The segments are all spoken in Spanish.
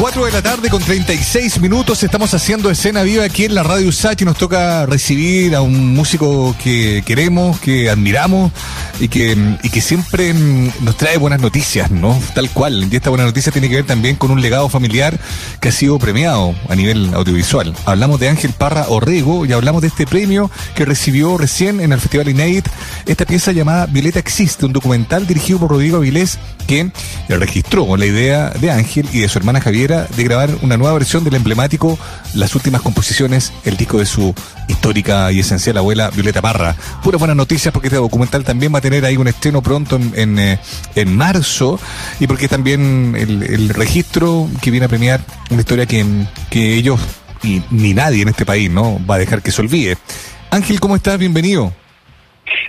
4 de la tarde con 36 minutos estamos haciendo escena viva aquí en la radio Sachi. Nos toca recibir a un músico que queremos, que admiramos y que, y que siempre mm, nos trae buenas noticias, ¿no? Tal cual. Y esta buena noticia tiene que ver también con un legado familiar que ha sido premiado a nivel audiovisual. Hablamos de Ángel Parra Orrego y hablamos de este premio que recibió recién en el Festival Inédit esta pieza llamada Violeta Existe, un documental dirigido por Rodrigo Avilés que registró la idea de Ángel y de su hermana Javiera de grabar una nueva versión del emblemático Las últimas composiciones, el disco de su histórica y esencial abuela Violeta Parra. Puras buenas noticias porque este documental también va tener ahí un estreno pronto en, en, eh, en marzo y porque también el, el, registro que viene a premiar una historia que, que ellos y ni nadie en este país no va a dejar que se olvide. Ángel, ¿cómo estás? Bienvenido.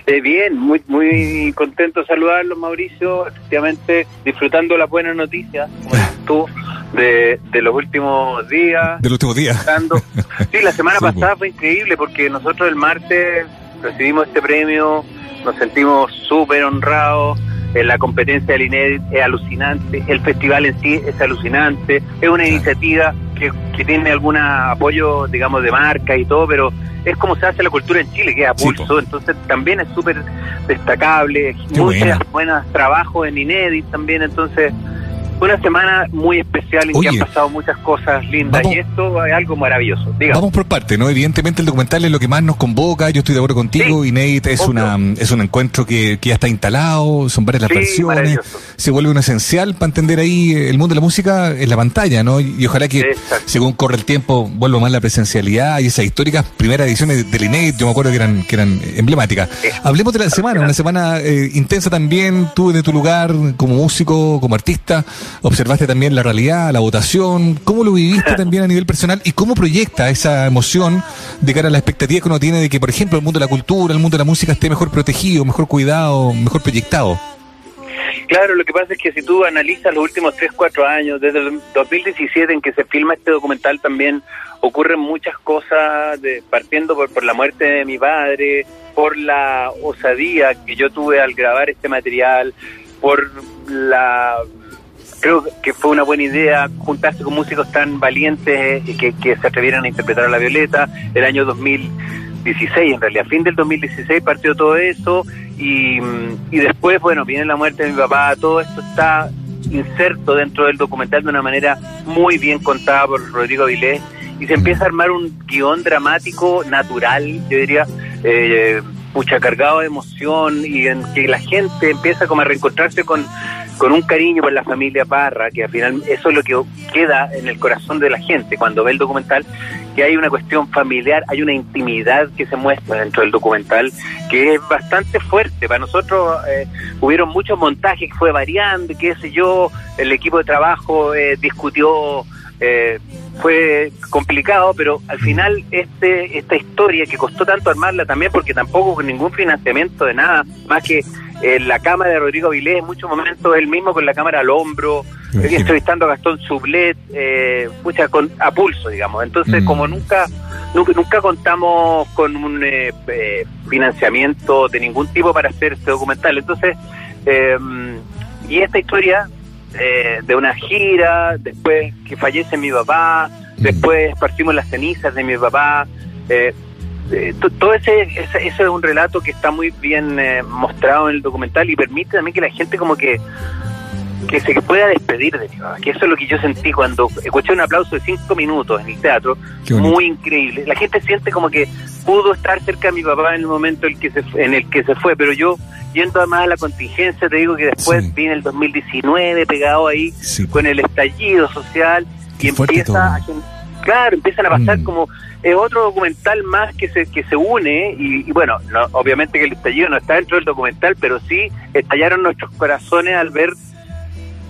Eh, bien, muy muy contento de saludarlos, Mauricio. Efectivamente, disfrutando la buena noticia, como tú, de, de los últimos días. De los últimos días. Sí, la semana pasada fue increíble porque nosotros el martes recibimos este premio, nos sentimos súper honrados. Eh, la competencia del INED es alucinante, el festival en sí es alucinante, es una iniciativa que, que tiene algún apoyo, digamos, de marca y todo, pero es como se hace la cultura en Chile, que es a pulso, sí, entonces también es súper destacable, Qué muchas buenas trabajos en Inédit también, entonces una semana muy especial en Oye, que han pasado muchas cosas lindas vamos, y esto es algo maravilloso. Dígame. Vamos por parte, ¿no? Evidentemente el documental es lo que más nos convoca, yo estoy de acuerdo contigo, sí, es una es un encuentro que, que, ya está instalado, son varias las sí, versiones, se vuelve un esencial para entender ahí el mundo de la música en la pantalla, ¿no? Y, y ojalá que Exacto. según corre el tiempo vuelva más la presencialidad y esas históricas primeras ediciones del Inédit, yo me acuerdo que eran que eran emblemáticas. Sí. Hablemos de la semana, una semana eh, intensa también, tú de tu lugar como músico, como artista, observaste también la realidad, la votación, cómo lo viviste también a nivel personal y cómo proyecta esa emoción de cara a la expectativa que uno tiene de que, por ejemplo, el mundo de la cultura, el mundo de la música esté mejor protegido, mejor cuidado, mejor proyectado. Claro, lo que pasa es que si tú analizas los últimos 3, 4 años, desde el 2017 en que se filma este documental también ocurren muchas cosas, de, partiendo por, por la muerte de mi padre, por la osadía que yo tuve al grabar este material, por la creo que fue una buena idea juntarse con músicos tan valientes y que, que, se atrevieran a interpretar a la Violeta. El año 2016, en realidad, fin del 2016 partió todo eso y, y después, bueno, viene la muerte de mi papá, todo esto está inserto dentro del documental de una manera muy bien contada por Rodrigo Avilés y se empieza a armar un guion dramático natural, yo diría, eh, mucha cargado de emoción y en que la gente empieza como a reencontrarse con con un cariño por la familia Parra, que al final eso es lo que queda en el corazón de la gente cuando ve el documental, que hay una cuestión familiar, hay una intimidad que se muestra dentro del documental que es bastante fuerte. Para nosotros eh, hubieron muchos montajes fue variando, qué sé yo, el equipo de trabajo eh, discutió eh, fue complicado, pero al final este esta historia que costó tanto armarla también porque tampoco con ningún financiamiento de nada, más que eh, la cámara de Rodrigo Vilés, en muchos momentos él mismo con la cámara al hombro, entrevistando a Gastón Sublet, eh, pucha, con, a pulso, digamos. Entonces, mm. como nunca, nunca, nunca contamos con un eh, eh, financiamiento de ningún tipo para hacer este documental. Entonces, eh, y esta historia eh, de una gira, después que fallece mi papá, mm. después partimos las cenizas de mi papá. Eh, eh, todo ese, ese, ese, es un relato que está muy bien eh, mostrado en el documental y permite también que la gente como que que se pueda despedir de mi papá, que eso es lo que yo sentí cuando escuché un aplauso de cinco minutos en el teatro, muy increíble. La gente siente como que pudo estar cerca de mi papá en el momento en el que se, en el que se fue, pero yo yendo además a la contingencia, te digo que después sí. viene el 2019 pegado ahí sí. con el estallido social Qué y empieza a, claro, empiezan a pasar mm. como es otro documental más que se que se une y, y bueno, no, obviamente que el estallido no está dentro del documental, pero sí estallaron nuestros corazones al ver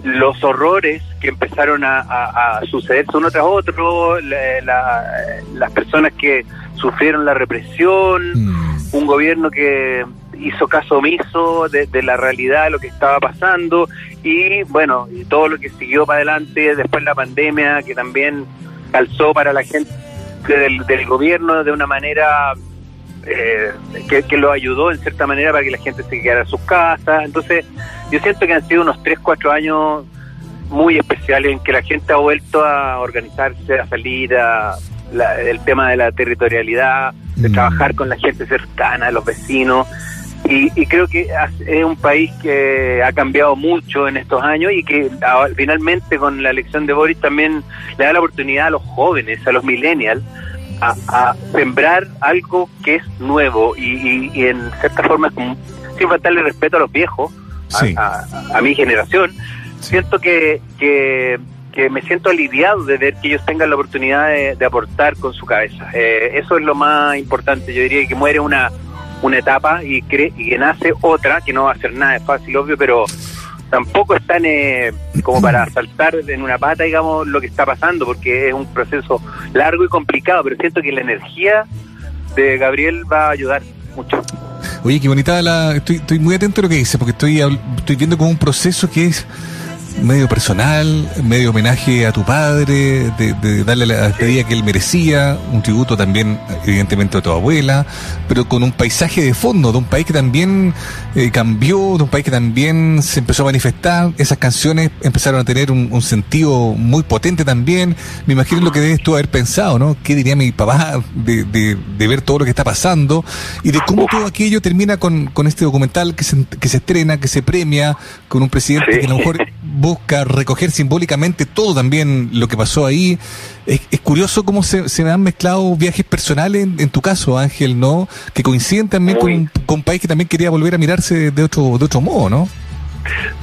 los horrores que empezaron a, a, a sucederse uno tras otro, la, la, las personas que sufrieron la represión, mm. un gobierno que hizo caso omiso de, de, la realidad de lo que estaba pasando y bueno, y todo lo que siguió para adelante después la pandemia que también calzó para la gente del, del gobierno de una manera eh, que, que, lo ayudó en cierta manera para que la gente se quedara en sus casas. Entonces, yo siento que han sido unos 3, 4 años muy especial en que la gente ha vuelto a organizarse, a salir, a el tema de la territorialidad, de mm. trabajar con la gente cercana, los vecinos. Y, creo que es un país que ha cambiado mucho en estos años y que finalmente con la elección de Boris también le da la oportunidad a los jóvenes, a los millennials, a, sembrar algo que es nuevo y, en cierta forma, sin faltarle respeto a los viejos, a, mi generación, siento que, que, me siento aliviado de ver que ellos tengan la oportunidad de, aportar con su cabeza. Eh, eso es lo más importante. Yo diría que muere una, una etapa y, cree, y que nace otra, que no va a ser nada fácil, obvio, pero tampoco están eh, como para saltar en una pata, digamos, lo que está pasando, porque es un proceso largo y complicado, pero siento que la energía de Gabriel va a ayudar mucho. Oye, qué bonita la... Estoy, estoy muy atento a lo que dice, porque estoy, estoy viendo como un proceso que es medio personal, medio homenaje a tu padre, de, darle la despedida que él merecía, un tributo también, evidentemente, a tu abuela, pero con un paisaje de fondo, de un país que también eh, cambió, de un país que también se empezó a manifestar. Esas canciones empezaron a tener un, sentido muy potente también. Me imagino lo que debes tú haber pensado, ¿no? ¿Qué diría mi papá de, de, ver todo lo que está pasando y de cómo todo aquello termina con, con este documental que se estrena, que se premia, con un presidente que a lo mejor busca recoger simbólicamente todo también lo que pasó ahí. Es, curioso cómo se, se, han mezclado viajes personales, en, tu caso, Ángel, ¿no? Que coinciden también con un, país que también quería volver a mirarse de otro, de otro modo, ¿no?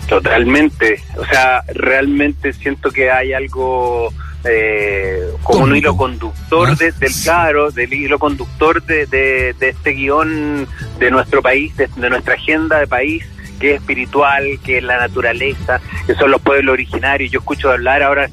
Totalmente. O sea, realmente siento que hay algo eh, como un hilo conductor del claro, del hilo conductor de, de, este guion de nuestro país, de, nuestra agenda de país, que es espiritual, que es la naturaleza, que son los pueblos originarios. Yo escucho hablar ahora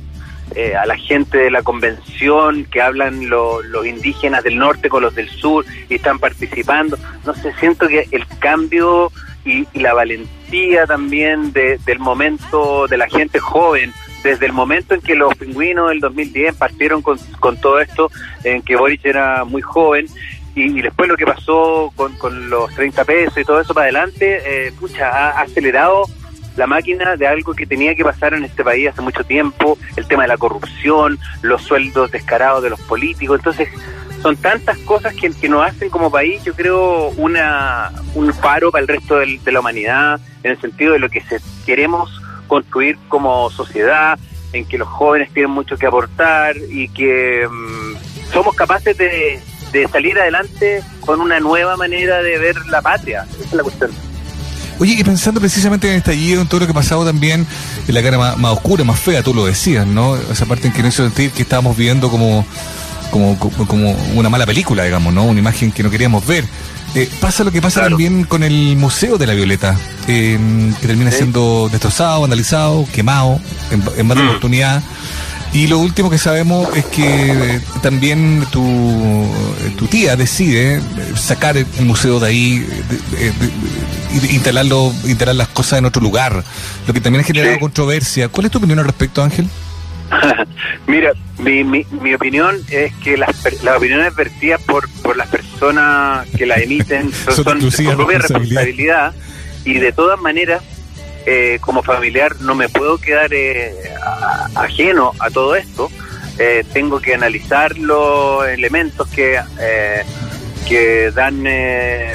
eh, a la gente de la convención, que hablan los indígenas del norte con los del sur y están participando. No sé, siento que el cambio y, la valentía también del momento de la gente joven, desde el momento en que los pingüinos del 2010 partieron con, con todo esto, en que Boris era muy joven, y, después lo que pasó con, con, los 30 pesos y todo eso para adelante, eh, pucha, ha acelerado la máquina de algo que tenía que pasar en este país hace mucho tiempo, el tema de la corrupción, los sueldos descarados de los políticos, entonces son tantas cosas que, que nos hacen como país, yo creo, una, un paro para el resto de la humanidad, en el sentido de lo que se, queremos construir como sociedad, en que los jóvenes tienen mucho que aportar y que mm, somos capaces de, de salir adelante con una nueva manera de ver la patria. Esa es la cuestión. Oye, y pensando precisamente en el estallido, en todo lo que ha pasado también, en la cara más, oscura, más fea, tú lo decías, ¿no? Esa parte en que no hizo sentir que estábamos viendo como, como, como una mala película, digamos, ¿no? Una imagen que no queríamos ver. Eh, pasa lo que pasa también con el Museo de la Violeta, que termina siendo destrozado, vandalizado, quemado, en, en más de mm. oportunidad. Y lo último que sabemos es que eh, también tu, eh, tu tía decide sacar el museo de ahí, de, instalarlo, instalar las cosas en otro lugar, lo que también ha generado controversia. ¿Cuál es tu opinión al respecto, Ángel? Mira, mi, mi, mi, opinión es que las, las opiniones vertidas por, por las personas que la emiten son, son, su propia responsabilidad y de todas maneras eh, como familiar no me puedo quedar eh, ajeno a todo esto. Eh, tengo que analizar los elementos que que dan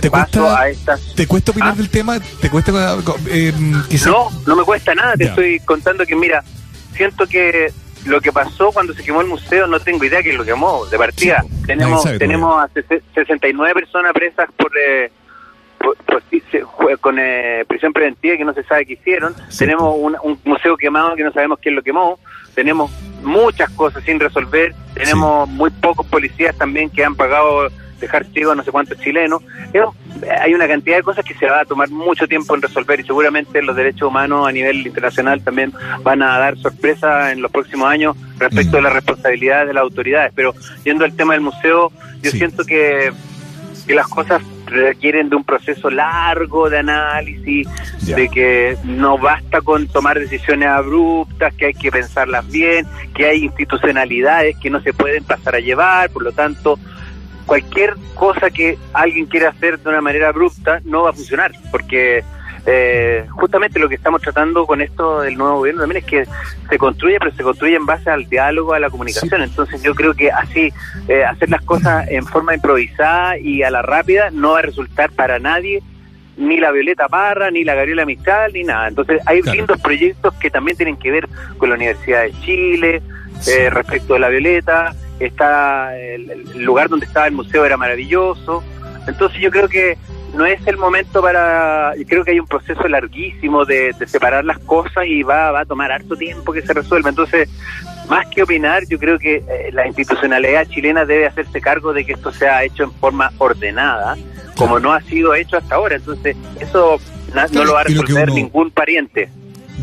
paso a estas. ¿Te cuesta opinar ¿Ah? del tema? ¿Te cuesta No, no me cuesta nada. Te estoy contando que mira, siento que lo que pasó cuando se quemó el museo no tengo idea que lo quemó de partida. tenemos tenemos a 69 personas presas por con eh, prisión preventiva que no se sabe qué hicieron. Tenemos un, museo quemado que no sabemos quién lo quemó. Tenemos muchas cosas sin resolver. Tenemos muy pocos policías también que han pagado dejar ciego a no sé cuántos chilenos. hay una cantidad de cosas que se va a tomar mucho tiempo en resolver y seguramente los derechos humanos a nivel internacional también van a dar sorpresa en los próximos años respecto a mm. las responsabilidades de las autoridades. Pero yendo al tema del museo, yo siento que, que las cosas requieren de un proceso largo de análisis, de que no basta con tomar decisiones abruptas, que hay que pensarlas bien, que hay institucionalidades que no se pueden pasar a llevar, por lo tanto, cualquier cosa que alguien quiera hacer de una manera abrupta no va a funcionar, porque eh, justamente lo que estamos tratando con esto del nuevo gobierno también es que se construye, pero se construye en base al diálogo, a la comunicación. Entonces yo creo que así, eh, hacer las cosas en forma improvisada y a la rápida no va a resultar para nadie ni la Violeta Parra, ni la Gabriela Mistral, ni nada. Entonces hay lindos proyectos que también tienen que ver con la Universidad de Chile, eh, respecto de la Violeta, está el, lugar donde estaba el museo era maravilloso. Entonces yo creo que no es el momento para, creo que hay un proceso larguísimo de, separar las cosas y va, va a tomar harto tiempo que se resuelva. Entonces, más que opinar, yo creo que eh, la institucionalidad chilena debe hacerse cargo de que esto sea hecho en forma ordenada, como no ha sido hecho hasta ahora. Entonces, eso no lo va a resolver ningún pariente.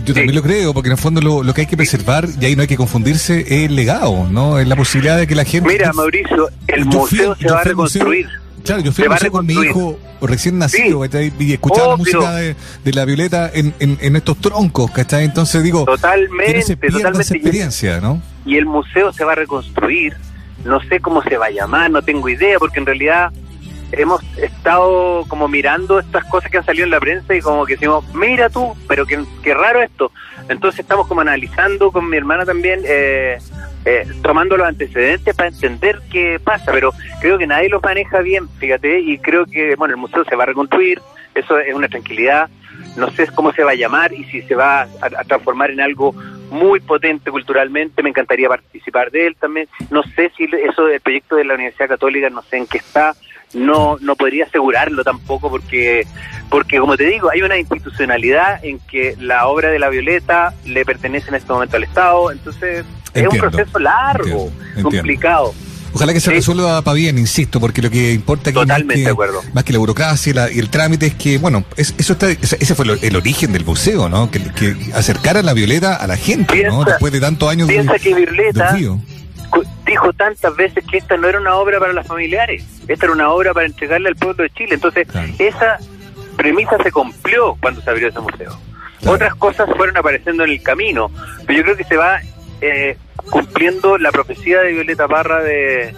Yo también lo creo, porque en el fondo lo, que hay que preservar, y ahí no hay que confundirse, es el legado, ¿no? Es la posibilidad de que la gente... Mira, Mauricio, el museo se va a reconstruir. Claro, yo fui a con mi hijo recién nacido, Y escuchaba la música de, la Violeta en, en, estos troncos, ¿cachai? Entonces digo... Totalmente, totalmente. Esa experiencia, ¿no? Y el museo se va a reconstruir, no sé cómo se va a llamar, no tengo idea, porque en realidad hemos estado como mirando estas cosas que han salido en la prensa y como que decimos, mira tú, pero qué, qué raro esto. Entonces estamos como analizando con mi hermana también, eh, eh, tomando los antecedentes para entender qué pasa, pero creo que nadie los maneja bien, fíjate, y creo que, bueno, el museo se va a reconstruir, eso es una tranquilidad, no sé cómo se va a llamar y si se va a, transformar en algo muy potente culturalmente, me encantaría participar de él también, no sé si eso del proyecto de la Universidad Católica, no sé en qué está, no no podría asegurarlo tampoco porque porque como te digo hay una institucionalidad en que la obra de la Violeta le pertenece en este momento al Estado entonces es un proceso largo complicado. Ojalá que se resuelva para bien, insisto, porque lo que importa aquí más que, más que, la burocracia y el trámite es que, bueno, eso está, ese fue el origen del museo, ¿no? Que, que acercara la Violeta a la gente, ¿no? Después de tantos años piensa que Violeta, dijo tantas veces que esta no era una obra para las familiares, esta era una obra para entregarle al pueblo de Chile. Entonces, esa premisa se cumplió cuando se abrió ese museo. Otras cosas fueron apareciendo en el camino, pero yo creo que se va eh, cumpliendo la profecía de Violeta Parra de,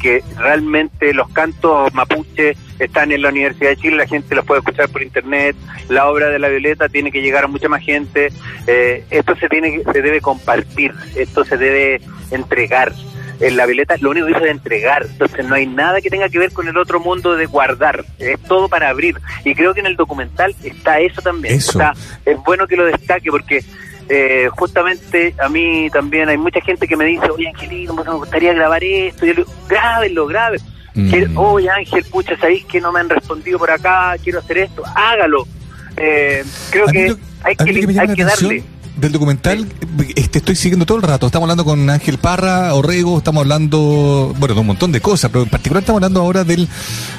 que realmente los cantos mapuche están en la Universidad de Chile, la gente los puede escuchar por internet, la obra de la Violeta tiene que llegar a mucha más gente, eh, esto se tiene se debe compartir, esto se debe entregar. En la Violeta lo único que hizo es entregar, entonces no hay nada que tenga que ver con el otro mundo de guardar, es todo para abrir. Y creo que en el documental está eso también. es bueno que lo destaque porque eh, justamente a mí también hay mucha gente que me dice, oye Angelito, me gustaría grabar esto, y yo le digo, grábenlo, grábenlo. Mm. Oye Ángel, pucha, sabéis que no me han respondido por acá, quiero hacer esto, hágalo. Eh, creo que, hay que, hay que darle del documental este, estoy siguiendo todo el rato. Estamos hablando con Ángel Parra, Orrego, estamos hablando, bueno, de un montón de cosas, pero en particular estamos hablando ahora del,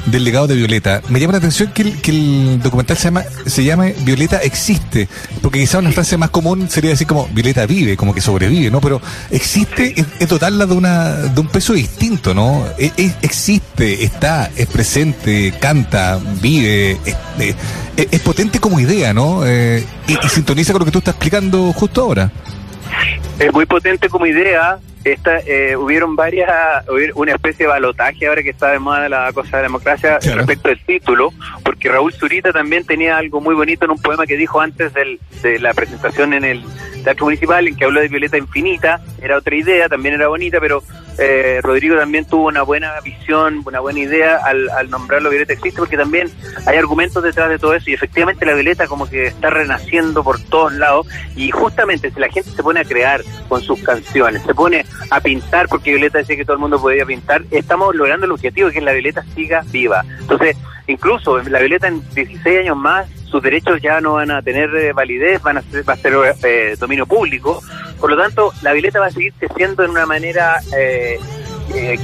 del legado de Violeta. Me llama la atención que el, documental se llama, se llama Violeta existe, porque quizá una frase más común sería decir como Violeta vive, como que sobrevive, ¿no? Pero existe es, total la de, una, de un peso distinto, ¿no? E, e, existe, está, es presente, canta, vive, es, es potente como idea, ¿no? Eh, y, y sintoniza con lo que tú estás explicando justo ahora. Es muy potente como idea. Esta, eh, hubieron varias, una especie de balotaje ahora que está de moda la cosa de democracia respecto del título, porque Raúl Zurita también tenía algo muy bonito en un poema que dijo antes del, de la presentación en el Teatro Municipal, en que habló de Violeta Infinita, era otra idea, también era bonita, pero eh, Rodrigo también tuvo una buena visión, una buena idea al, al nombrarlo Violeta Existe, porque también hay argumentos detrás de todo eso y efectivamente la Violeta como que está renaciendo por todos lados y justamente si la gente se pone a crear con sus canciones, se pone a pintar, porque Violeta decía que todo el mundo podía pintar, estamos logrando el objetivo de que la Violeta siga viva. Entonces, incluso la Violeta en 16 años más sus derechos ya no van a tener eh, validez, van a ser, va a ser eh, dominio público. Por lo tanto, la Violeta va a seguir creciendo en una manera eh,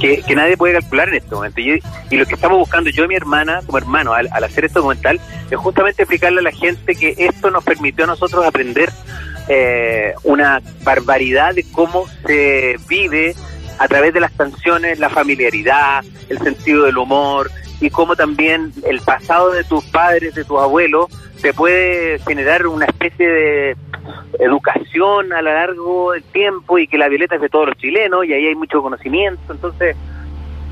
que, nadie puede calcular en este momento. Y, lo que estamos buscando yo y mi hermana, como hermano, al, hacer este documental, es justamente explicarle a la gente que esto nos permitió a nosotros aprender una barbaridad de cómo se vive a través de las canciones, la familiaridad, el sentido del humor, y cómo también el pasado de tus padres, de tus abuelos, te puede generar una especie de educación a lo largo del tiempo y que la violeta es de todos los chilenos y ahí hay mucho conocimiento. Entonces,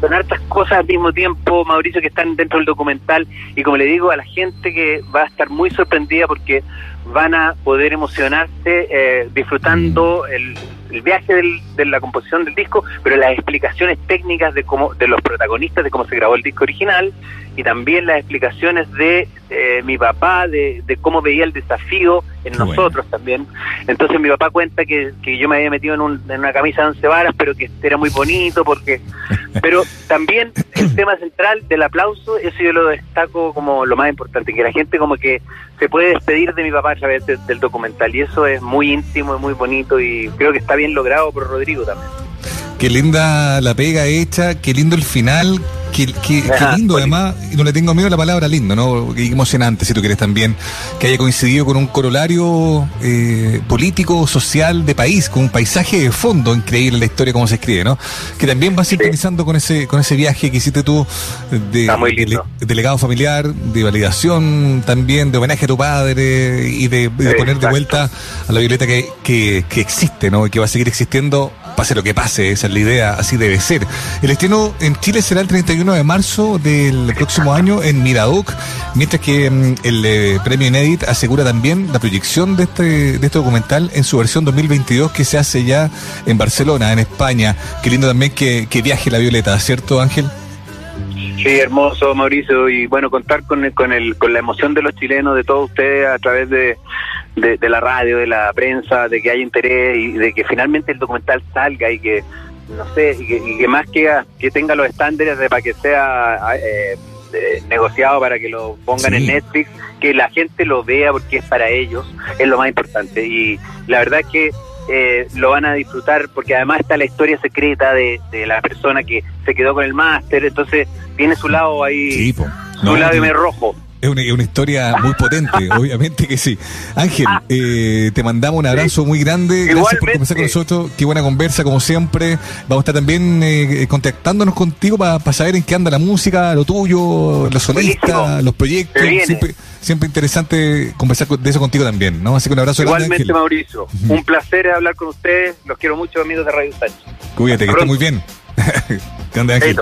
son hartas cosas al mismo tiempo, Mauricio, que están dentro del documental. Y como le digo a la gente que va a estar muy sorprendida porque van a poder emocionarse eh, disfrutando mm. el, viaje de la composición del disco, pero las explicaciones técnicas de cómo de los protagonistas de cómo se grabó el disco original y también las explicaciones de eh, mi papá, de, cómo veía el desafío en nosotros también. Entonces mi papá cuenta que, que yo me había metido en, una camisa de once varas, pero que era muy bonito, porque pero también el tema central del aplauso, eso yo lo destaco como lo más importante, que la gente como que se puede despedir de mi papá a través del documental, y eso es muy íntimo, y muy bonito, y creo que está bien logrado por Rodrigo también. Qué linda la pega hecha, qué lindo el final, Qué, lindo, además, y no le tengo miedo a la palabra lindo, ¿no? Qué emocionante, si tú quieres también, que haya coincidido con un corolario eh, político, social de país, con un paisaje de fondo increíble la historia, como se escribe, ¿no? Que también va sintonizando con ese con ese viaje que hiciste tú de, delegado familiar, de validación también, de homenaje a tu padre y de, poner de vuelta a la Violeta que, que, que existe, ¿no? Y que va a seguir existiendo pase lo que pase, esa es la idea, así debe ser. El estreno en Chile será el 31 de marzo del próximo año en Miradoc, mientras que mm, el eh, premio Inédit asegura también la proyección de este, de este documental en su versión 2022 que se hace ya en Barcelona, en España. Qué lindo también que, que viaje la Violeta, ¿cierto Ángel? Sí, hermoso Mauricio, y bueno, contar con, con, el, con la emoción de los chilenos, de todos ustedes a través de, de, la radio, de la prensa, de que haya interés y de que finalmente el documental salga y que, no sé, y que, más que, que tenga los estándares de para que sea eh, negociado para que lo pongan en Netflix, que la gente lo vea porque es para ellos, es lo más importante. Y la verdad es que eh, lo van a disfrutar porque además está la historia secreta de, de la persona que se quedó con el máster, entonces tiene su lado ahí, su lado de rojo. Es una, historia muy potente, obviamente que sí. Ángel, eh, te mandamos un abrazo muy grande. Gracias por conversar con nosotros. Qué buena conversa, como siempre. Vamos a estar también eh, contactándonos contigo para saber en qué anda la música, lo tuyo, los solistas, los proyectos. Siempre, interesante conversar de eso contigo también, ¿no? Así que un abrazo Igualmente, Mauricio. Un placer hablar con ustedes. Los quiero mucho, amigos de Radio Sánchez. Cuídate, que esté muy bien. Grande Ángel.